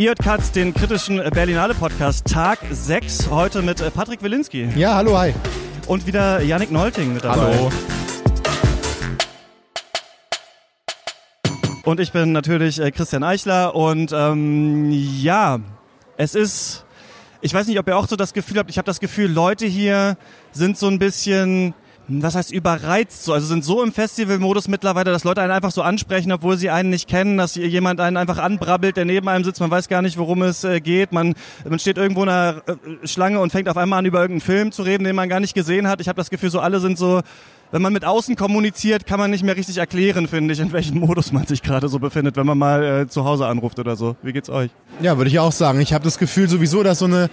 Ihr hört Katz, den kritischen Berlinale Podcast, Tag 6, heute mit äh, Patrick Wilinski. Ja, hallo, hi. Und wieder Yannick Nolting mit dabei. Hallo. Und ich bin natürlich äh, Christian Eichler und ähm, ja, es ist, ich weiß nicht, ob ihr auch so das Gefühl habt, ich habe das Gefühl, Leute hier sind so ein bisschen was heißt überreizt so, also sind so im Festivalmodus mittlerweile, dass Leute einen einfach so ansprechen, obwohl sie einen nicht kennen, dass jemand einen einfach anbrabbelt, der neben einem sitzt, man weiß gar nicht, worum es äh, geht, man, man steht irgendwo in einer äh, Schlange und fängt auf einmal an, über irgendeinen Film zu reden, den man gar nicht gesehen hat. Ich habe das Gefühl, so alle sind so wenn man mit außen kommuniziert, kann man nicht mehr richtig erklären, finde ich, in welchem Modus man sich gerade so befindet, wenn man mal äh, zu Hause anruft oder so. Wie geht's euch? Ja, würde ich auch sagen. Ich habe das Gefühl sowieso, dass so eine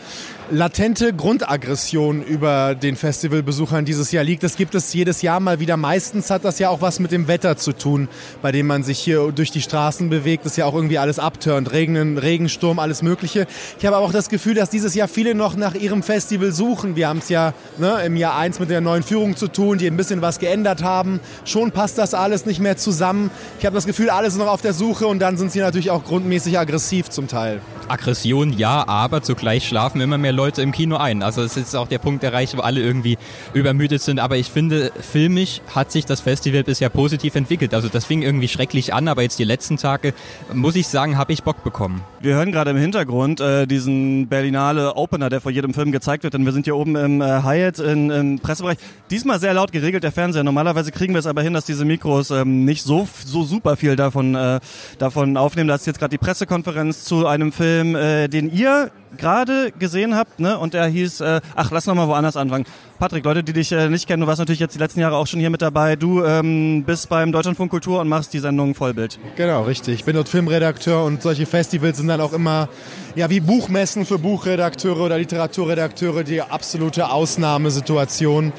latente Grundaggression über den Festivalbesuchern dieses Jahr liegt. Das gibt es jedes Jahr mal wieder. Meistens hat das ja auch was mit dem Wetter zu tun, bei dem man sich hier durch die Straßen bewegt. Das ist ja auch irgendwie alles abturnt. Regen, Regensturm, alles Mögliche. Ich habe aber auch das Gefühl, dass dieses Jahr viele noch nach ihrem Festival suchen. Wir haben es ja ne, im Jahr eins mit der neuen Führung zu tun, die ein bisschen was geändert haben. Schon passt das alles nicht mehr zusammen. Ich habe das Gefühl, alle sind noch auf der Suche und dann sind sie natürlich auch grundmäßig aggressiv zum Teil. Aggression ja, aber zugleich schlafen immer mehr Leute im Kino ein. Also es ist auch der Punkt erreicht, wo alle irgendwie übermüdet sind. Aber ich finde, filmisch hat sich das Festival bisher positiv entwickelt. Also das fing irgendwie schrecklich an, aber jetzt die letzten Tage, muss ich sagen, habe ich Bock bekommen. Wir hören gerade im Hintergrund äh, diesen Berlinale Opener, der vor jedem Film gezeigt wird. Denn wir sind hier oben im äh, Hyatt in, im Pressebereich. Diesmal sehr laut geregelt, der Fernseher. Normalerweise kriegen wir es aber hin, dass diese Mikros ähm, nicht so, so super viel davon, äh, davon aufnehmen. Da ist jetzt gerade die Pressekonferenz zu einem Film, äh, den ihr gerade gesehen habt, ne? Und der hieß, äh, ach, lass noch mal woanders anfangen. Patrick, Leute, die dich äh, nicht kennen, du warst natürlich jetzt die letzten Jahre auch schon hier mit dabei. Du ähm, bist beim Deutschlandfunk Kultur und machst die Sendung Vollbild. Genau, richtig. Ich bin dort Filmredakteur und solche Festivals sind dann auch immer ja wie Buchmessen für Buchredakteure oder Literaturredakteure die absolute Ausnahmesituation.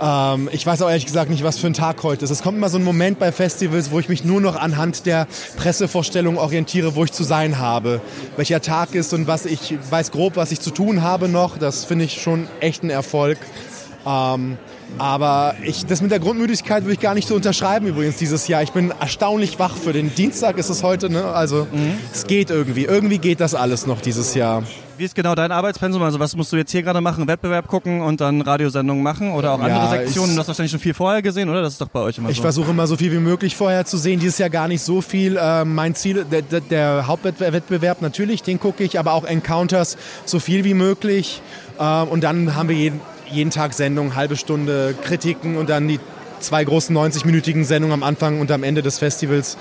Ähm, ich weiß auch ehrlich gesagt nicht, was für ein Tag heute ist. Es kommt immer so ein Moment bei Festivals, wo ich mich nur noch anhand der Pressevorstellung orientiere, wo ich zu sein habe. Welcher Tag ist und was ich weiß grob, was ich zu tun habe noch. Das finde ich schon echt ein Erfolg. Ähm, aber ich, das mit der Grundmüdigkeit würde ich gar nicht so unterschreiben übrigens dieses Jahr. Ich bin erstaunlich wach für den Dienstag ist es heute. Ne? Also mhm. es geht irgendwie. Irgendwie geht das alles noch dieses Jahr. Wie ist genau dein Arbeitspensum? Also was musst du jetzt hier gerade machen? Wettbewerb gucken und dann Radiosendungen machen oder auch andere ja, Sektionen? Du hast wahrscheinlich schon viel vorher gesehen, oder? Das ist doch bei euch immer ich so. Ich versuche immer so viel wie möglich vorher zu sehen. Dieses Jahr gar nicht so viel. Äh, mein Ziel, der, der, der, Hauptwettbewerb natürlich, den gucke ich, aber auch Encounters so viel wie möglich. Äh, und dann haben wir jeden, jeden Tag Sendungen, halbe Stunde Kritiken und dann die zwei großen 90-minütigen Sendungen am Anfang und am Ende des Festivals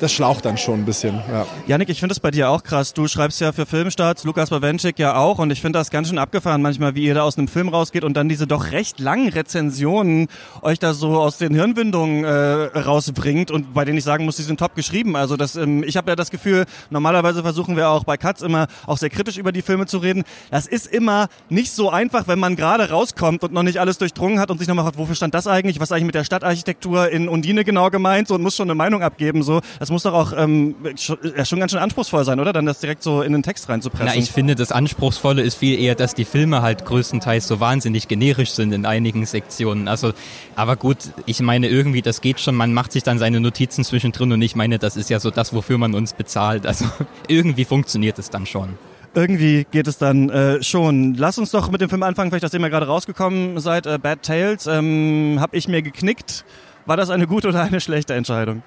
das schlaucht dann schon ein bisschen. Ja. Janik, ich finde es bei dir auch krass. Du schreibst ja für Filmstarts, Lukas Bawenschik ja auch und ich finde das ganz schön abgefahren manchmal, wie ihr da aus einem Film rausgeht und dann diese doch recht langen Rezensionen euch da so aus den Hirnwindungen äh, rausbringt und bei denen ich sagen muss, die sind top geschrieben. Also das, ähm, ich habe ja das Gefühl, normalerweise versuchen wir auch bei Katz immer auch sehr kritisch über die Filme zu reden. Das ist immer nicht so einfach, wenn man gerade rauskommt und noch nicht alles durchdrungen hat und sich nochmal fragt, wofür stand das eigentlich? Was eigentlich mit der Stadtarchitektur in Undine genau gemeint? So, und muss schon eine Meinung abgeben. So, das muss doch auch ähm, schon, ja, schon ganz schön anspruchsvoll sein, oder? Dann das direkt so in den Text reinzupressen. Na, ich finde, das Anspruchsvolle ist viel eher, dass die Filme halt größtenteils so wahnsinnig generisch sind in einigen Sektionen. Also, aber gut, ich meine, irgendwie, das geht schon. Man macht sich dann seine Notizen zwischendrin und ich meine, das ist ja so das, wofür man uns bezahlt. Also, irgendwie funktioniert es dann schon irgendwie geht es dann äh, schon. Lass uns doch mit dem Film anfangen, vielleicht, dass ihr mal gerade rausgekommen seid. Äh, Bad Tales, ähm, habe ich mir geknickt. War das eine gute oder eine schlechte Entscheidung?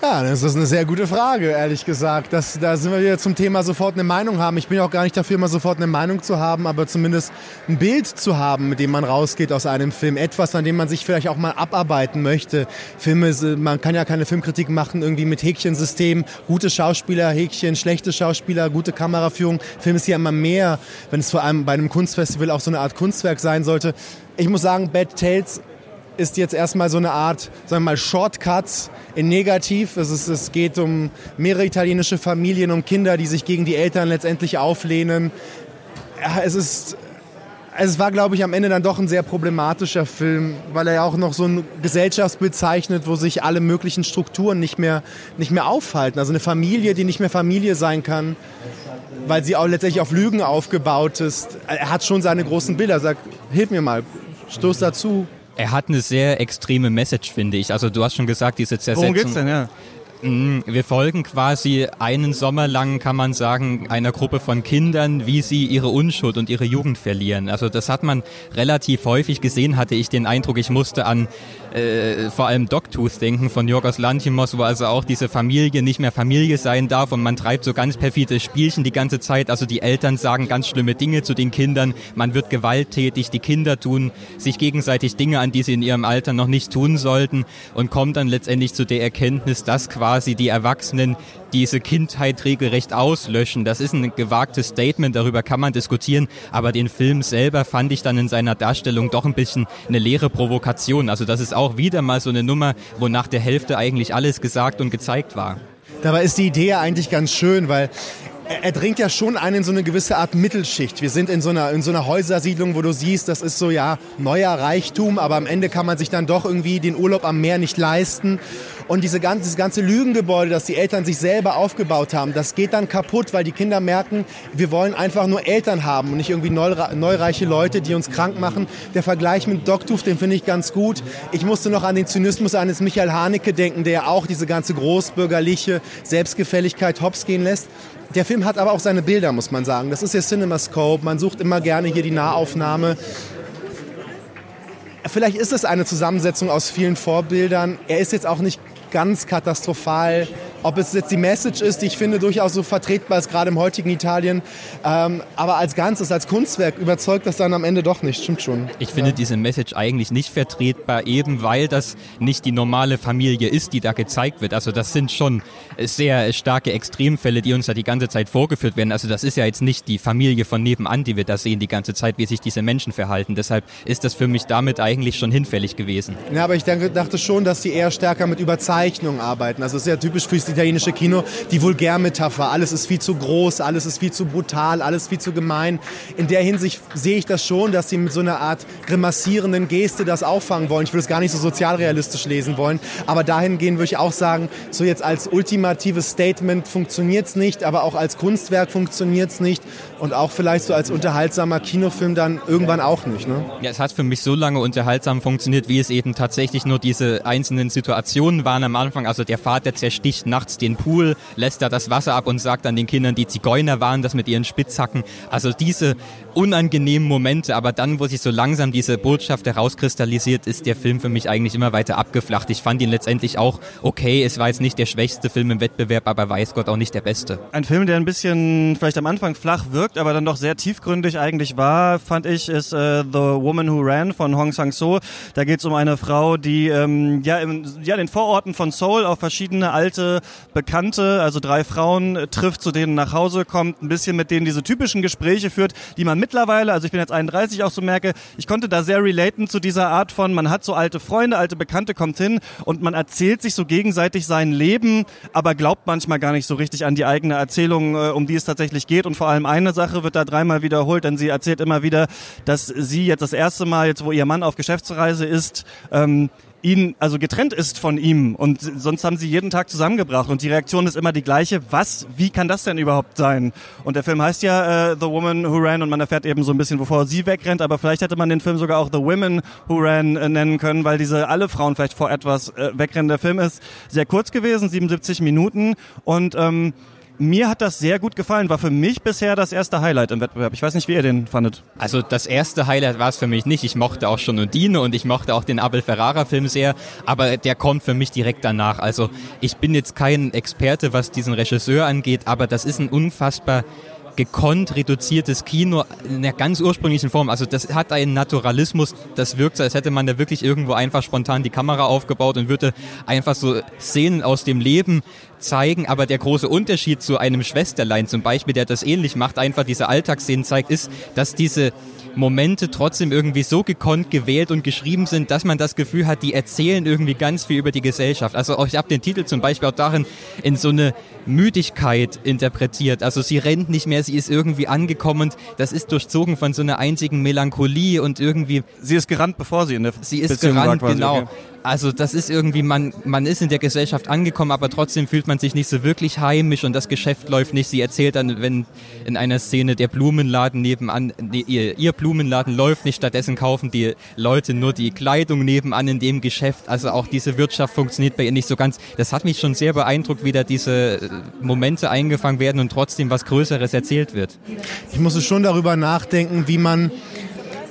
Ja, das ist eine sehr gute Frage, ehrlich gesagt. Das, da sind wir wieder zum Thema sofort eine Meinung haben. Ich bin auch gar nicht dafür, immer sofort eine Meinung zu haben, aber zumindest ein Bild zu haben, mit dem man rausgeht aus einem Film. Etwas, an dem man sich vielleicht auch mal abarbeiten möchte. Filme, man kann ja keine Filmkritik machen, irgendwie mit Häkchensystem. Gute Schauspieler, Häkchen, schlechte Schauspieler, gute Kameraführung. Film ist ja immer mehr, wenn es vor allem bei einem Kunstfestival auch so eine Art Kunstwerk sein sollte. Ich muss sagen, Bad Tales ist jetzt erstmal so eine Art, sagen wir mal, Shortcuts in Negativ. Es, ist, es geht um mehrere italienische Familien, um Kinder, die sich gegen die Eltern letztendlich auflehnen. Es ist es war, glaube ich, am Ende dann doch ein sehr problematischer Film, weil er ja auch noch so ein Gesellschaftsbild zeichnet, wo sich alle möglichen Strukturen nicht mehr, nicht mehr aufhalten. Also eine Familie, die nicht mehr Familie sein kann, weil sie auch letztendlich auf Lügen aufgebaut ist. Er hat schon seine großen Bilder. Sag, hilf mir mal, stoß dazu. Er hat eine sehr extreme Message, finde ich. Also du hast schon gesagt, diese Zersetzung. Worum geht's denn, ja? Mm, wir folgen quasi einen Sommer lang, kann man sagen, einer Gruppe von Kindern, wie sie ihre Unschuld und ihre Jugend verlieren. Also das hat man relativ häufig gesehen, hatte ich den Eindruck, ich musste an äh, vor allem Dogtooth denken von Jorgos Lanthimos, wo also auch diese Familie nicht mehr Familie sein darf und man treibt so ganz perfide Spielchen die ganze Zeit. Also die Eltern sagen ganz schlimme Dinge zu den Kindern, man wird gewalttätig, die Kinder tun sich gegenseitig Dinge an, die sie in ihrem Alter noch nicht tun sollten und kommt dann letztendlich zu der Erkenntnis, dass quasi die Erwachsenen diese Kindheit regelrecht auslöschen. Das ist ein gewagtes Statement, darüber kann man diskutieren, aber den Film selber fand ich dann in seiner Darstellung doch ein bisschen eine leere Provokation. Also das ist auch wieder mal so eine Nummer, wo nach der Hälfte eigentlich alles gesagt und gezeigt war. Dabei ist die Idee eigentlich ganz schön, weil er, er dringt ja schon ein in so eine gewisse Art Mittelschicht. Wir sind in so, einer, in so einer Häusersiedlung, wo du siehst, das ist so ja neuer Reichtum, aber am Ende kann man sich dann doch irgendwie den Urlaub am Meer nicht leisten. Und diese ganze, dieses ganze Lügengebäude, das die Eltern sich selber aufgebaut haben, das geht dann kaputt, weil die Kinder merken, wir wollen einfach nur Eltern haben und nicht irgendwie neureiche Leute, die uns krank machen. Der Vergleich mit Dogtooth, den finde ich ganz gut. Ich musste noch an den Zynismus eines Michael Haneke denken, der auch diese ganze großbürgerliche Selbstgefälligkeit hops gehen lässt. Der Film hat aber auch seine Bilder, muss man sagen. Das ist ja CinemaScope. Man sucht immer gerne hier die Nahaufnahme. Vielleicht ist es eine Zusammensetzung aus vielen Vorbildern. Er ist jetzt auch nicht ganz katastrophal ob es jetzt die Message ist, die ich finde durchaus so vertretbar ist, gerade im heutigen Italien. Ähm, aber als Ganzes, als Kunstwerk überzeugt das dann am Ende doch nicht. Stimmt schon. Ich finde ja. diese Message eigentlich nicht vertretbar, eben weil das nicht die normale Familie ist, die da gezeigt wird. Also das sind schon sehr starke Extremfälle, die uns da die ganze Zeit vorgeführt werden. Also das ist ja jetzt nicht die Familie von nebenan, die wir da sehen die ganze Zeit, wie sich diese Menschen verhalten. Deshalb ist das für mich damit eigentlich schon hinfällig gewesen. Ja, aber ich dachte schon, dass die eher stärker mit Überzeichnung arbeiten. Also es ist ja typisch für italienische Kino, die Vulgärmetapher. Alles ist viel zu groß, alles ist viel zu brutal, alles viel zu gemein. In der Hinsicht sehe ich das schon, dass sie mit so einer Art grimassierenden Geste das auffangen wollen. Ich würde es gar nicht so sozialrealistisch lesen wollen, aber dahingehend würde ich auch sagen, so jetzt als ultimatives Statement funktioniert es nicht, aber auch als Kunstwerk funktioniert es nicht und auch vielleicht so als unterhaltsamer Kinofilm dann irgendwann auch nicht. Ne? Ja, es hat für mich so lange unterhaltsam funktioniert, wie es eben tatsächlich nur diese einzelnen Situationen waren am Anfang. Also der Vater zersticht nachts den Pool, lässt da das Wasser ab und sagt dann den Kindern, die Zigeuner waren das mit ihren Spitzhacken. Also diese unangenehmen Momente, aber dann, wo sich so langsam diese Botschaft herauskristallisiert, ist der Film für mich eigentlich immer weiter abgeflacht. Ich fand ihn letztendlich auch okay. Es war jetzt nicht der schwächste Film im Wettbewerb, aber weiß Gott auch nicht der beste. Ein Film, der ein bisschen vielleicht am Anfang flach wirkt, aber dann doch sehr tiefgründig eigentlich war, fand ich, ist äh, The Woman Who Ran von Hong Sang-so. Da geht es um eine Frau, die ähm, ja, im, ja in den Vororten von Seoul auf verschiedene alte Bekannte, also drei Frauen äh, trifft, zu denen nach Hause kommt, ein bisschen mit denen diese typischen Gespräche führt, die man mittlerweile, also ich bin jetzt 31, auch so merke, ich konnte da sehr relaten zu dieser Art von, man hat so alte Freunde, alte Bekannte, kommt hin und man erzählt sich so gegenseitig sein Leben, aber glaubt manchmal gar nicht so richtig an die eigene Erzählung, äh, um die es tatsächlich geht. Und vor allem eine Sache wird da dreimal wiederholt, denn sie erzählt immer wieder, dass sie jetzt das erste Mal, jetzt wo ihr Mann auf Geschäftsreise ist, ähm, ihn, also getrennt ist von ihm und sonst haben sie jeden Tag zusammengebracht und die Reaktion ist immer die gleiche. Was, wie kann das denn überhaupt sein? Und der Film heißt ja äh, The Woman Who Ran und man erfährt eben so ein bisschen, wovor sie wegrennt, aber vielleicht hätte man den Film sogar auch The Women Who Ran äh, nennen können, weil diese alle Frauen vielleicht vor etwas äh, wegrennen. Der Film ist sehr kurz gewesen, 77 Minuten und ähm, mir hat das sehr gut gefallen. War für mich bisher das erste Highlight im Wettbewerb. Ich weiß nicht, wie ihr den fandet. Also das erste Highlight war es für mich nicht. Ich mochte auch schon Undine und ich mochte auch den Abel Ferrara Film sehr, aber der kommt für mich direkt danach. Also ich bin jetzt kein Experte, was diesen Regisseur angeht, aber das ist ein unfassbar gekonnt reduziertes Kino in der ganz ursprünglichen Form. Also das hat einen Naturalismus, das wirkt so, als hätte man da wirklich irgendwo einfach spontan die Kamera aufgebaut und würde einfach so Szenen aus dem Leben zeigen. Aber der große Unterschied zu einem Schwesterlein zum Beispiel, der das ähnlich macht, einfach diese Alltagsszenen zeigt, ist, dass diese Momente trotzdem irgendwie so gekonnt gewählt und geschrieben sind, dass man das Gefühl hat, die erzählen irgendwie ganz viel über die Gesellschaft. Also ich habe den Titel zum Beispiel auch darin in so eine Müdigkeit interpretiert. Also sie rennt nicht mehr, sie ist irgendwie angekommen. Das ist durchzogen von so einer einzigen Melancholie und irgendwie. Sie ist gerannt, bevor sie in der Sie ist Beziehung gerannt, genau. Okay also das ist irgendwie, man, man ist in der Gesellschaft angekommen, aber trotzdem fühlt man sich nicht so wirklich heimisch und das Geschäft läuft nicht. Sie erzählt dann, wenn in einer Szene der Blumenladen nebenan, ihr, ihr Blumenladen läuft nicht, stattdessen kaufen die Leute nur die Kleidung nebenan in dem Geschäft. Also auch diese Wirtschaft funktioniert bei ihr nicht so ganz. Das hat mich schon sehr beeindruckt, wie da diese äh, Momente eingefangen werden und trotzdem was Größeres erzählt wird. Ich musste schon darüber nachdenken, wie man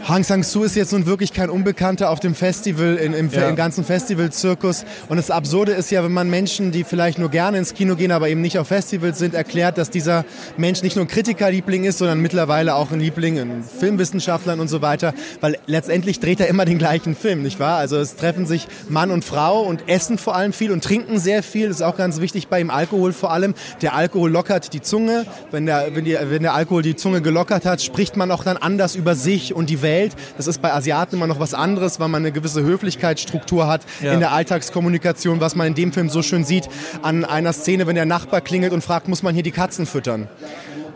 Hang Sang-soo ist jetzt nun wirklich kein Unbekannter auf dem Festival, in, im, ja. im ganzen Festivalzirkus. Und das Absurde ist ja, wenn man Menschen, die vielleicht nur gerne ins Kino gehen, aber eben nicht auf Festivals sind, erklärt, dass dieser Mensch nicht nur ein Kritikerliebling ist, sondern mittlerweile auch ein Liebling in Filmwissenschaftlern und so weiter. Weil letztendlich dreht er immer den gleichen Film, nicht wahr? Also es treffen sich Mann und Frau und essen vor allem viel und trinken sehr viel. Das ist auch ganz wichtig bei ihm, Alkohol vor allem. Der Alkohol lockert die Zunge. Wenn der, wenn, die, wenn der Alkohol die Zunge gelockert hat, spricht man auch dann anders über sich und die Welt Welt. Das ist bei Asiaten immer noch was anderes, weil man eine gewisse Höflichkeitsstruktur hat ja. in der Alltagskommunikation, was man in dem Film so schön sieht an einer Szene, wenn der Nachbar klingelt und fragt, muss man hier die Katzen füttern?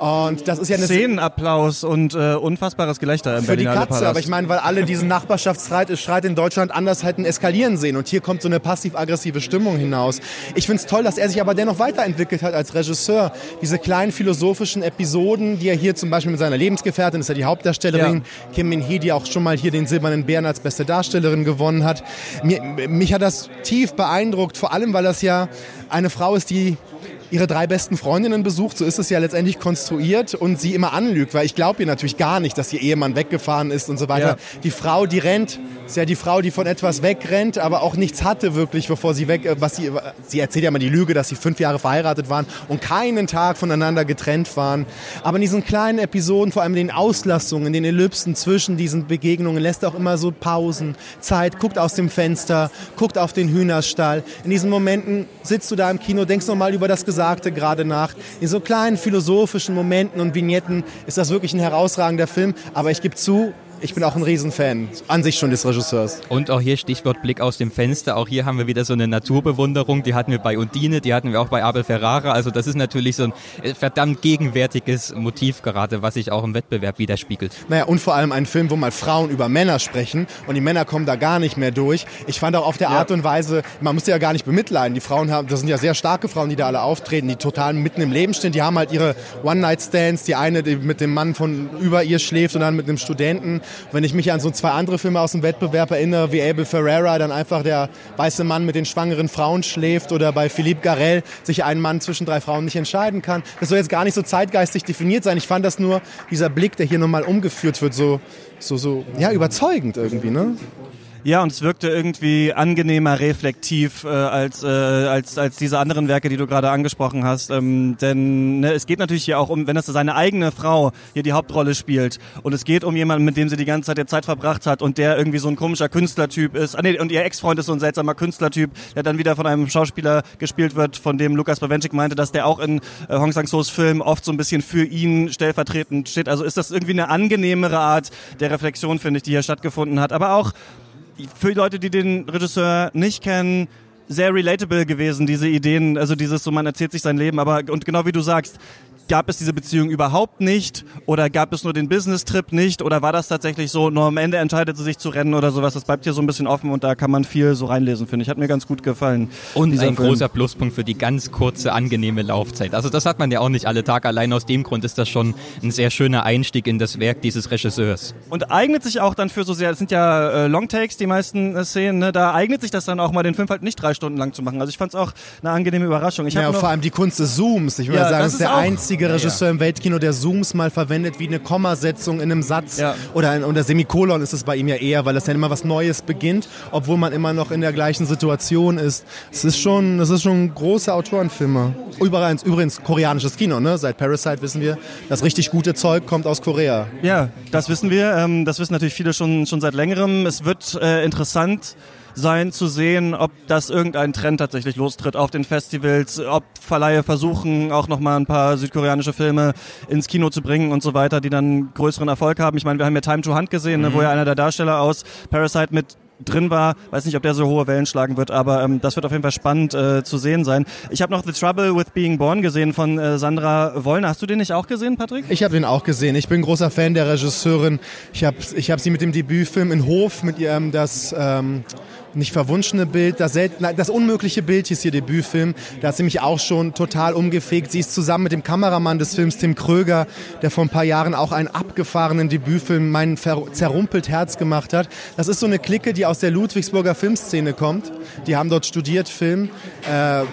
Und das ist ja eine Szenenapplaus und äh, unfassbares Gelächter im Für die Katze, Palast. aber ich meine, weil alle diesen Nachbarschaftsstreit Streit in Deutschland anders hätten eskalieren sehen. Und hier kommt so eine passiv-aggressive Stimmung hinaus. Ich finde es toll, dass er sich aber dennoch weiterentwickelt hat als Regisseur. Diese kleinen philosophischen Episoden, die er hier zum Beispiel mit seiner Lebensgefährtin, ist ja die Hauptdarstellerin, ja. Kim Min-hee, die auch schon mal hier den Silbernen Bären als beste Darstellerin gewonnen hat. Mir, mich hat das tief beeindruckt, vor allem, weil das ja eine Frau ist, die ihre drei besten Freundinnen besucht, so ist es ja letztendlich konstruiert und sie immer anlügt, weil ich glaube ihr natürlich gar nicht, dass ihr Ehemann weggefahren ist und so weiter. Ja. Die Frau, die rennt, ist ja die Frau, die von etwas wegrennt, aber auch nichts hatte wirklich, bevor sie weg, äh, was sie, sie erzählt ja mal die Lüge, dass sie fünf Jahre verheiratet waren und keinen Tag voneinander getrennt waren. Aber in diesen kleinen Episoden, vor allem in den Auslassungen, in den Ellipsen zwischen diesen Begegnungen, lässt er auch immer so Pausen, Zeit, guckt aus dem Fenster, guckt auf den Hühnerstall. In diesen Momenten sitzt du da im Kino, denkst nochmal über das Gesagte gerade nach. In so kleinen philosophischen Momenten und Vignetten ist das wirklich ein herausragender Film. Aber ich gebe zu, ich bin auch ein Riesenfan an sich schon des Regisseurs. Und auch hier Stichwort Blick aus dem Fenster. Auch hier haben wir wieder so eine Naturbewunderung. Die hatten wir bei Undine, die hatten wir auch bei Abel Ferrara. Also das ist natürlich so ein äh, verdammt gegenwärtiges Motiv gerade, was sich auch im Wettbewerb widerspiegelt. Naja, und vor allem ein Film, wo mal Frauen über Männer sprechen und die Männer kommen da gar nicht mehr durch. Ich fand auch auf der ja. Art und Weise, man muss ja gar nicht bemitleiden. Die Frauen haben, das sind ja sehr starke Frauen, die da alle auftreten, die total mitten im Leben stehen. Die haben halt ihre One-Night-Stands. Die eine, die mit dem Mann von über ihr schläft und dann mit einem Studenten. Wenn ich mich an so zwei andere Filme aus dem Wettbewerb erinnere, wie Abel Ferreira, dann einfach der weiße Mann mit den schwangeren Frauen schläft oder bei Philippe Garel sich ein Mann zwischen drei Frauen nicht entscheiden kann. Das soll jetzt gar nicht so zeitgeistig definiert sein. Ich fand das nur, dieser Blick, der hier nochmal umgeführt wird, so, so, so, ja, überzeugend irgendwie, ne? Ja, und es wirkte irgendwie angenehmer reflektiv äh, als, äh, als, als diese anderen Werke, die du gerade angesprochen hast. Ähm, denn ne, es geht natürlich hier auch um, wenn das seine eigene Frau hier die Hauptrolle spielt und es geht um jemanden, mit dem sie die ganze Zeit der Zeit verbracht hat und der irgendwie so ein komischer Künstlertyp ist. Ah, nee, und ihr Ex-Freund ist so ein seltsamer Künstlertyp, der dann wieder von einem Schauspieler gespielt wird, von dem Lukas Bawenschik meinte, dass der auch in äh, Hong Sang-so's Film oft so ein bisschen für ihn stellvertretend steht. Also ist das irgendwie eine angenehmere Art der Reflexion, finde ich, die hier stattgefunden hat. Aber auch für Leute, die den Regisseur nicht kennen, sehr relatable gewesen, diese Ideen, also dieses so, man erzählt sich sein Leben, aber und genau wie du sagst, gab es diese Beziehung überhaupt nicht oder gab es nur den Business-Trip nicht oder war das tatsächlich so, nur am Ende entscheidet sie sich zu rennen oder sowas. Das bleibt hier so ein bisschen offen und da kann man viel so reinlesen, finde ich. Hat mir ganz gut gefallen. Und ein Film. großer Pluspunkt für die ganz kurze, angenehme Laufzeit. Also das hat man ja auch nicht alle Tage. Allein aus dem Grund ist das schon ein sehr schöner Einstieg in das Werk dieses Regisseurs. Und eignet sich auch dann für so sehr, es sind ja äh, Longtakes, die meisten äh, Szenen, ne? da eignet sich das dann auch mal, den Film halt nicht drei Stunden lang zu machen. Also ich fand es auch eine angenehme Überraschung. Ich ja, vor allem die Kunst des Zooms. Ich würde ja, sagen, das ist der einzige einzige Regisseur ja, ja. im Weltkino, der Zooms mal verwendet wie eine Kommasetzung in einem Satz. Ja. Oder ein oder Semikolon ist es bei ihm ja eher, weil es dann immer was Neues beginnt, obwohl man immer noch in der gleichen Situation ist. Es ist schon, es ist schon ein großer Autorenfilmer. Übrigens, übrigens koreanisches Kino, ne? Seit Parasite wissen wir, das richtig gute Zeug kommt aus Korea. Ja, das wissen wir. Ähm, das wissen natürlich viele schon, schon seit längerem. Es wird äh, interessant sein zu sehen, ob das irgendein Trend tatsächlich lostritt auf den Festivals, ob Verleihe versuchen, auch nochmal ein paar südkoreanische Filme ins Kino zu bringen und so weiter, die dann größeren Erfolg haben. Ich meine, wir haben ja Time to Hunt gesehen, ne, wo mhm. ja einer der Darsteller aus Parasite mit drin war. Weiß nicht, ob der so hohe Wellen schlagen wird, aber ähm, das wird auf jeden Fall spannend äh, zu sehen sein. Ich habe noch The Trouble with Being Born gesehen von äh, Sandra Wollner. Hast du den nicht auch gesehen, Patrick? Ich habe den auch gesehen. Ich bin großer Fan der Regisseurin. Ich habe ich hab sie mit dem Debütfilm in Hof mit ihrem das ähm, nicht verwunschene Bild, das, selten, das unmögliche Bild hieß ihr Debütfilm. Da hat sie mich auch schon total umgefegt. Sie ist zusammen mit dem Kameramann des Films, Tim Kröger, der vor ein paar Jahren auch einen abgefahrenen Debütfilm, mein zerrumpelt Herz gemacht hat. Das ist so eine Clique, die aus der Ludwigsburger Filmszene kommt. Die haben dort studiert, Film. Äh,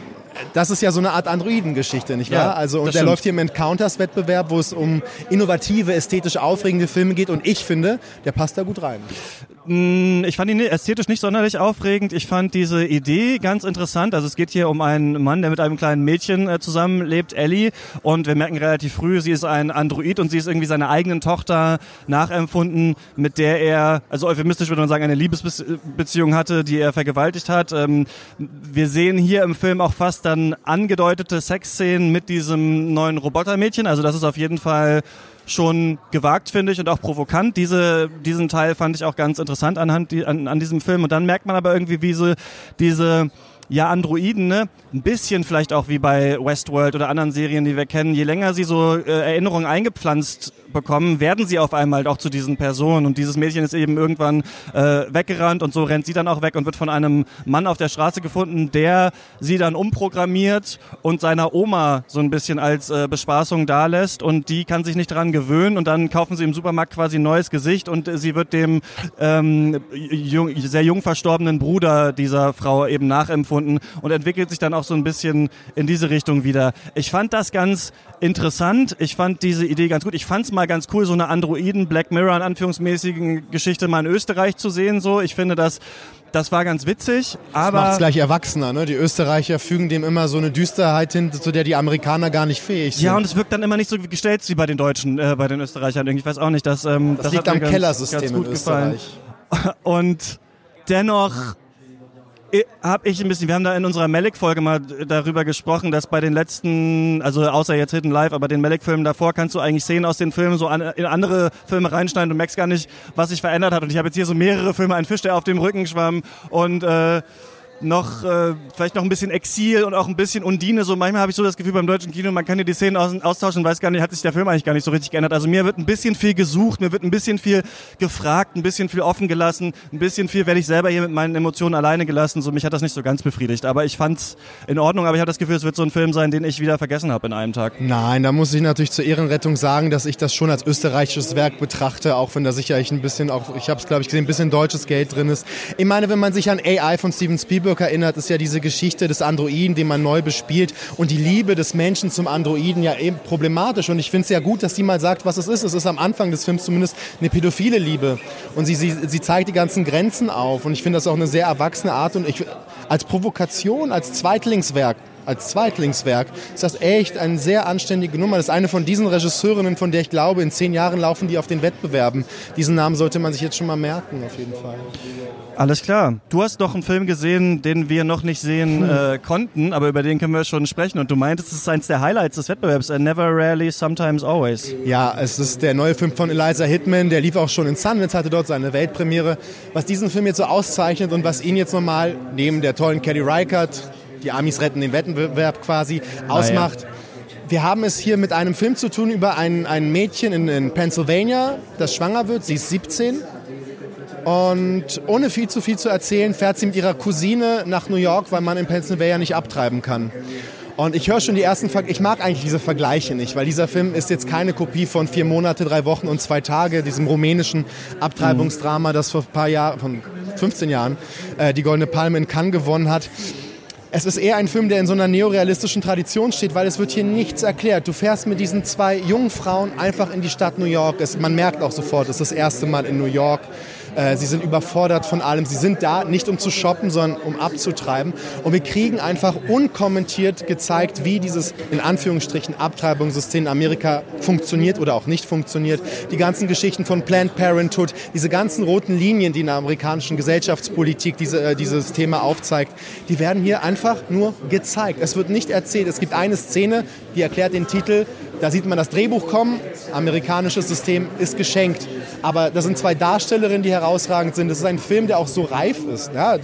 das ist ja so eine Art Androidengeschichte, nicht wahr? Ja, also und der stimmt. läuft hier im Encounters-Wettbewerb, wo es um innovative, ästhetisch aufregende Filme geht und ich finde, der passt da gut rein. Mm, ich fand ihn ästhetisch nicht sonderlich aufregend. Ich fand diese Idee ganz interessant. Also es geht hier um einen Mann, der mit einem kleinen Mädchen äh, zusammenlebt, Ellie. Und wir merken relativ früh, sie ist ein Android und sie ist irgendwie seiner eigenen Tochter nachempfunden, mit der er, also euphemistisch würde man sagen, eine Liebesbeziehung hatte, die er vergewaltigt hat. Ähm, wir sehen hier im Film auch fast dann angedeutete Sexszenen mit diesem neuen Robotermädchen. Also das ist auf jeden Fall schon gewagt, finde ich, und auch provokant. Diese, diesen Teil fand ich auch ganz interessant anhand, die, an, an diesem Film. Und dann merkt man aber irgendwie, wie so diese ja, Androiden, ne? Ein bisschen vielleicht auch wie bei Westworld oder anderen Serien, die wir kennen. Je länger sie so äh, Erinnerungen eingepflanzt bekommen, werden sie auf einmal auch zu diesen Personen. Und dieses Mädchen ist eben irgendwann äh, weggerannt und so rennt sie dann auch weg und wird von einem Mann auf der Straße gefunden, der sie dann umprogrammiert und seiner Oma so ein bisschen als äh, Bespaßung dalässt. Und die kann sich nicht daran gewöhnen. Und dann kaufen sie im Supermarkt quasi ein neues Gesicht und sie wird dem ähm, jung, sehr jung verstorbenen Bruder dieser Frau eben nachempfunden und entwickelt sich dann auch so ein bisschen in diese Richtung wieder. Ich fand das ganz interessant. Ich fand diese Idee ganz gut. Ich fand es mal ganz cool, so eine Androiden Black Mirror in anführungsmäßigen Geschichte mal in Österreich zu sehen. So, ich finde das das war ganz witzig, aber. Das macht's gleich erwachsener, ne? Die Österreicher fügen dem immer so eine Düsterheit hin, zu der die Amerikaner gar nicht fähig sind. Ja, und es wirkt dann immer nicht so gestellt wie bei den Deutschen, äh, bei den Österreichern. Ich weiß auch nicht, dass, ähm, das, das liegt am Kellersystem ganz gut in Österreich. Gefallen. Und dennoch habe ich ein bisschen, wir haben da in unserer Malik-Folge mal darüber gesprochen, dass bei den letzten, also außer jetzt Hidden Live, aber den Malik-Filmen davor kannst du eigentlich Szenen aus den Filmen so an, in andere Filme reinschneiden und merkst gar nicht, was sich verändert hat. Und ich habe jetzt hier so mehrere Filme, ein Fisch, der auf dem Rücken schwamm und äh, noch äh, vielleicht noch ein bisschen Exil und auch ein bisschen Undine. So manchmal habe ich so das Gefühl beim deutschen Kino, man kann hier die Szenen aus, austauschen, weiß gar nicht, hat sich der Film eigentlich gar nicht so richtig geändert. Also mir wird ein bisschen viel gesucht, mir wird ein bisschen viel gefragt, ein bisschen viel offen gelassen, ein bisschen viel werde ich selber hier mit meinen Emotionen alleine gelassen. So mich hat das nicht so ganz befriedigt, aber ich fand's in Ordnung. Aber ich habe das Gefühl, es wird so ein Film sein, den ich wieder vergessen habe in einem Tag. Nein, da muss ich natürlich zur Ehrenrettung sagen, dass ich das schon als österreichisches Werk betrachte, auch wenn da sicherlich ein bisschen auch, ich habe es glaube ich gesehen, ein bisschen deutsches Geld drin ist. Ich meine, wenn man sich an AI von Steven Spielberg erinnert, ist ja die diese Geschichte des Androiden, den man neu bespielt und die Liebe des Menschen zum Androiden ja eben problematisch. Und ich finde es ja gut, dass sie mal sagt, was es ist. Es ist am Anfang des Films zumindest eine pädophile Liebe. Und sie, sie, sie zeigt die ganzen Grenzen auf. Und ich finde das auch eine sehr erwachsene Art und ich, als Provokation, als Zweitlingswerk als Zweitlingswerk ist das echt eine sehr anständige Nummer. Das ist eine von diesen Regisseurinnen, von der ich glaube, in zehn Jahren laufen die auf den Wettbewerben. Diesen Namen sollte man sich jetzt schon mal merken, auf jeden Fall. Alles klar. Du hast doch einen Film gesehen, den wir noch nicht sehen hm. äh, konnten, aber über den können wir schon sprechen. Und du meintest, es ist eines der Highlights des Wettbewerbs. Uh, Never, Rarely, Sometimes, Always. Ja, es ist der neue Film von Eliza Hitman. Der lief auch schon in Sundance, hatte dort seine Weltpremiere. Was diesen Film jetzt so auszeichnet und was ihn jetzt nochmal neben der tollen Kelly Reichardt, die Amis retten den Wettbewerb quasi, ausmacht. Ja. Wir haben es hier mit einem Film zu tun über ein, ein Mädchen in, in Pennsylvania, das schwanger wird. Sie ist 17 und ohne viel zu viel zu erzählen, fährt sie mit ihrer Cousine nach New York, weil man in Pennsylvania nicht abtreiben kann. Und ich höre schon die ersten Ver ich mag eigentlich diese Vergleiche nicht, weil dieser Film ist jetzt keine Kopie von vier Monate, drei Wochen und zwei Tage, diesem rumänischen Abtreibungsdrama, das vor ein paar Jahren, von 15 Jahren, äh, die Goldene Palme in Cannes gewonnen hat. Es ist eher ein Film, der in so einer neorealistischen Tradition steht, weil es wird hier nichts erklärt. Du fährst mit diesen zwei jungen Frauen einfach in die Stadt New York. Man merkt auch sofort, es ist das erste Mal in New York. Äh, sie sind überfordert von allem. Sie sind da nicht um zu shoppen, sondern um abzutreiben. Und wir kriegen einfach unkommentiert gezeigt, wie dieses in Anführungsstrichen Abtreibungssystem in Amerika funktioniert oder auch nicht funktioniert. Die ganzen Geschichten von Planned Parenthood, diese ganzen roten Linien, die in der amerikanischen Gesellschaftspolitik diese, äh, dieses Thema aufzeigt, die werden hier einfach nur gezeigt. Es wird nicht erzählt. Es gibt eine Szene, die erklärt den Titel. Da sieht man das Drehbuch kommen. Amerikanisches System ist geschenkt. Aber das sind zwei Darstellerinnen, die herausragend sind. Das ist ein Film, der auch so reif ist. Ja,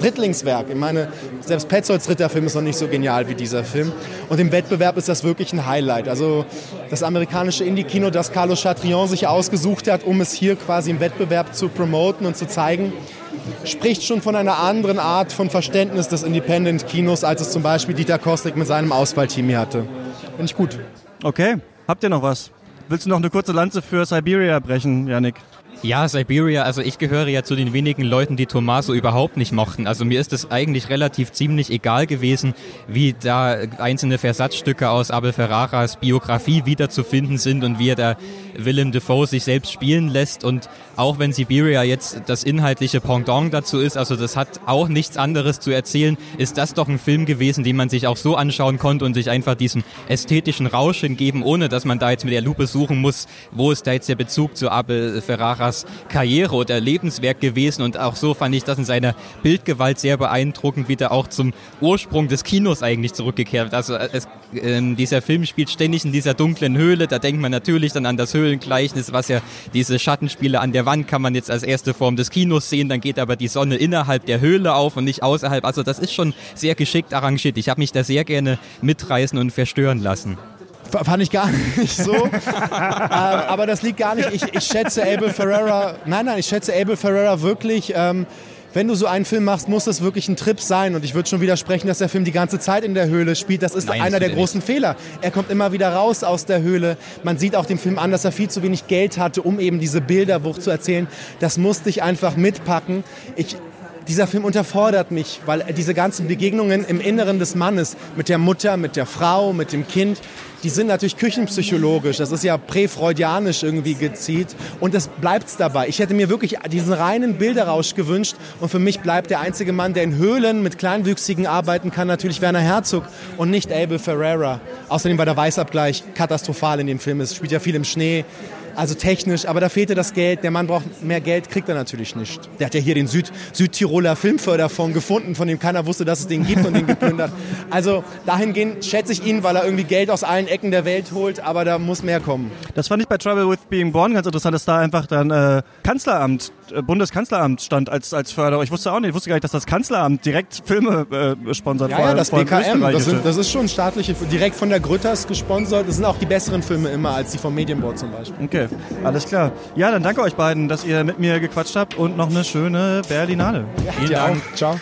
Drittlingswerk. Ich meine, selbst Petzolds dritter Film ist noch nicht so genial wie dieser Film. Und im Wettbewerb ist das wirklich ein Highlight. Also das amerikanische Indie-Kino, das Carlos Chatrion sich ausgesucht hat, um es hier quasi im Wettbewerb zu promoten und zu zeigen, spricht schon von einer anderen Art von Verständnis des Independent-Kinos, als es zum Beispiel Dieter Kostik mit seinem Auswahlteam hier hatte. Finde ich gut. Okay, habt ihr noch was? Willst du noch eine kurze Lanze für Siberia brechen, Yannick? Ja, Siberia, also ich gehöre ja zu den wenigen Leuten, die Tommaso überhaupt nicht mochten. Also mir ist es eigentlich relativ ziemlich egal gewesen, wie da einzelne Versatzstücke aus Abel Ferraras Biografie wiederzufinden sind und wie er da Willem Dafoe sich selbst spielen lässt. Und auch wenn Siberia jetzt das inhaltliche Pendant dazu ist, also das hat auch nichts anderes zu erzählen, ist das doch ein Film gewesen, den man sich auch so anschauen konnte und sich einfach diesen ästhetischen Rausch hingeben, ohne dass man da jetzt mit der Lupe suchen muss, wo ist da jetzt der Bezug zu Abel Ferraras Kameras Karriere oder Lebenswerk gewesen und auch so fand ich das in seiner Bildgewalt sehr beeindruckend, wie der auch zum Ursprung des Kinos eigentlich zurückgekehrt. Also es, äh, dieser Film spielt ständig in dieser dunklen Höhle, da denkt man natürlich dann an das Höhlengleichnis, was ja diese Schattenspiele an der Wand kann man jetzt als erste Form des Kinos sehen, dann geht aber die Sonne innerhalb der Höhle auf und nicht außerhalb. Also das ist schon sehr geschickt arrangiert. Ich habe mich da sehr gerne mitreißen und verstören lassen. Fand ich gar nicht so. ähm, aber das liegt gar nicht. Ich, ich schätze Abel Ferreira. Nein, nein, ich schätze Abel Ferreira wirklich. Ähm, wenn du so einen Film machst, muss das wirklich ein Trip sein. Und ich würde schon widersprechen, dass der Film die ganze Zeit in der Höhle spielt. Das ist Nein, einer der großen nicht. Fehler. Er kommt immer wieder raus aus der Höhle. Man sieht auch dem Film an, dass er viel zu wenig Geld hatte, um eben diese Bilderwucht zu erzählen. Das musste ich einfach mitpacken. Ich, dieser Film unterfordert mich, weil diese ganzen Begegnungen im Inneren des Mannes mit der Mutter, mit der Frau, mit dem Kind, die sind natürlich küchenpsychologisch. Das ist ja präfreudianisch irgendwie gezieht. Und das bleibt's dabei. Ich hätte mir wirklich diesen reinen Bilderrausch gewünscht. Und für mich bleibt der einzige Mann, der in Höhlen mit Kleinwüchsigen arbeiten kann, natürlich Werner Herzog und nicht Abel Ferreira. Außerdem war der Weißabgleich katastrophal in dem Film. Es spielt ja viel im Schnee also technisch, aber da fehlte das Geld. Der Mann braucht mehr Geld, kriegt er natürlich nicht. Der hat ja hier den Süd Südtiroler Filmförderfonds gefunden, von dem keiner wusste, dass es den gibt und den geplündert. Also dahingehend schätze ich ihn, weil er irgendwie Geld aus allen Ecken der Welt holt, aber da muss mehr kommen. Das fand ich bei Trouble with Being Born ganz interessant, dass da einfach dann äh, Kanzleramt, Bundeskanzleramt stand als, als Förderer. Ich wusste auch nicht, ich wusste gar nicht, dass das Kanzleramt direkt Filme äh, sponsert. Ja, ja, das BKM, das, sind, das, ist schon staatliche, direkt von der Grütters gesponsert. Das sind auch die besseren Filme immer als die vom Medienboard zum Beispiel. Okay. alles klar. Ja, dann danke euch beiden, dass ihr mit mir gequatscht habt und noch eine schöne Berlinale. Ja, Vielen Dank. Auch. Ciao.